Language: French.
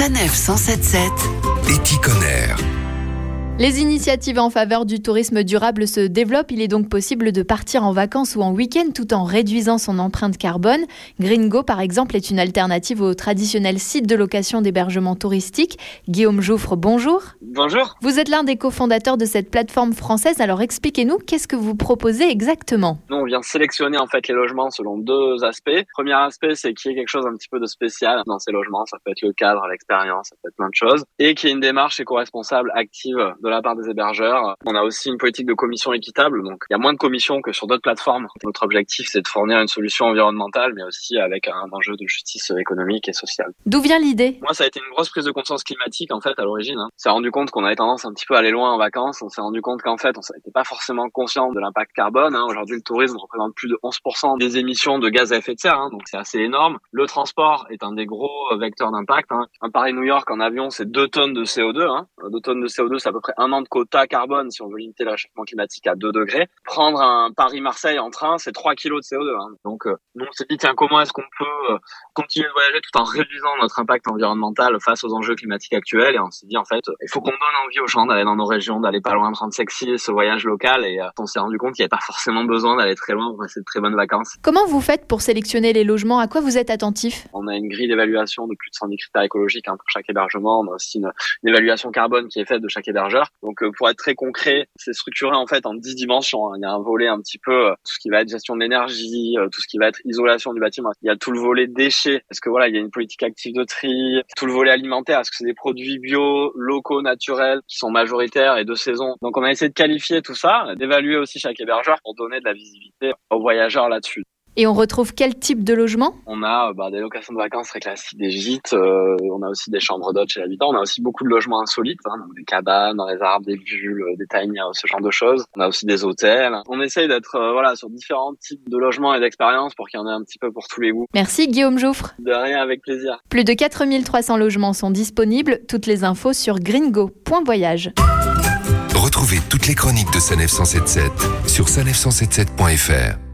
Sanef 177 Éticonner. Les initiatives en faveur du tourisme durable se développent. Il est donc possible de partir en vacances ou en week-end tout en réduisant son empreinte carbone. Gringo, par exemple, est une alternative au traditionnel site de location d'hébergement touristique. Guillaume Jouffre, bonjour. Bonjour. Vous êtes l'un des cofondateurs de cette plateforme française. Alors expliquez-nous, qu'est-ce que vous proposez exactement? Nous, on vient sélectionner en fait les logements selon deux aspects. Premier aspect, c'est qu'il y ait quelque chose un petit peu de spécial dans ces logements. Ça peut être le cadre, l'expérience, ça peut être plein de choses. Et qu'il y ait une démarche éco-responsable active de la part des hébergeurs. On a aussi une politique de commission équitable, donc il y a moins de commissions que sur d'autres plateformes. Notre objectif, c'est de fournir une solution environnementale, mais aussi avec un enjeu de justice économique et sociale. D'où vient l'idée? Moi, ça a été une grosse prise de conscience climatique en fait à l'origine. Hein. On s'est rendu compte qu'on avait tendance un petit peu à aller loin en vacances. On s'est rendu compte qu'en fait, on n'était pas forcément conscient de l'impact carbone. Hein. Aujourd'hui, le tourisme représente plus de 11% des émissions de gaz à effet de serre, hein, donc c'est assez énorme. Le transport est un des gros vecteurs d'impact. Un Paris-New York en avion, c'est 2 tonnes de CO2. Hein. 2 tonnes de CO2, c'est à peu près un an de quota carbone si on veut limiter le réchauffement climatique à 2 degrés. Prendre un Paris-Marseille en train, c'est 3 kilos de CO2. Hein. Donc, euh, nous, on s'est dit, tiens, comment est-ce qu'on peut euh, continuer de voyager tout en réduisant notre impact environnemental face aux enjeux climatiques actuels? Et on s'est dit, en fait, il faut qu'on donne envie aux gens d'aller dans nos régions, d'aller pas loin, prendre sexy, ce voyage local. Et euh, on s'est rendu compte qu'il n'y avait pas forcément besoin d'aller très loin pour passer de très bonnes vacances. Comment vous faites pour sélectionner les logements? À quoi vous êtes attentif? On a une grille d'évaluation de plus de 110 critères écologiques hein, pour chaque hébergement. On a aussi une, une, évaluation carbone qui est faite de chaque hébergeur. Donc, pour être très concret, c'est structuré en fait en 10 dimensions. Hein. Il y a un volet un petit peu tout ce qui va être gestion de l'énergie, tout ce qui va être isolation du bâtiment. Il y a tout le volet déchets, parce que voilà, il y a une politique active de tri, tout le volet alimentaire, parce que c'est des produits bio, locaux, naturels, qui sont majoritaires et de saison. Donc on a essayé de qualifier tout ça, d'évaluer aussi chaque hébergeur pour donner de la visibilité aux voyageurs là-dessus. Et on retrouve quel type de logement? On a bah, des locations de vacances très classiques, des gîtes. Euh, on a aussi des chambres d'hôtes chez l'habitant. On a aussi beaucoup de logements insolites, hein, donc des cabanes dans les arbres, des bulles, des tiny ce genre de choses. On a aussi des hôtels. On essaye d'être euh, voilà sur différents types de logements et d'expériences pour qu'il y en ait un petit peu pour tous les goûts. Merci Guillaume Jouffre. De rien, avec plaisir. Plus de 4300 logements sont disponibles. Toutes les infos sur gringo.voyage. Retrouvez toutes les chroniques de Sanef 177 sur sanef177.fr.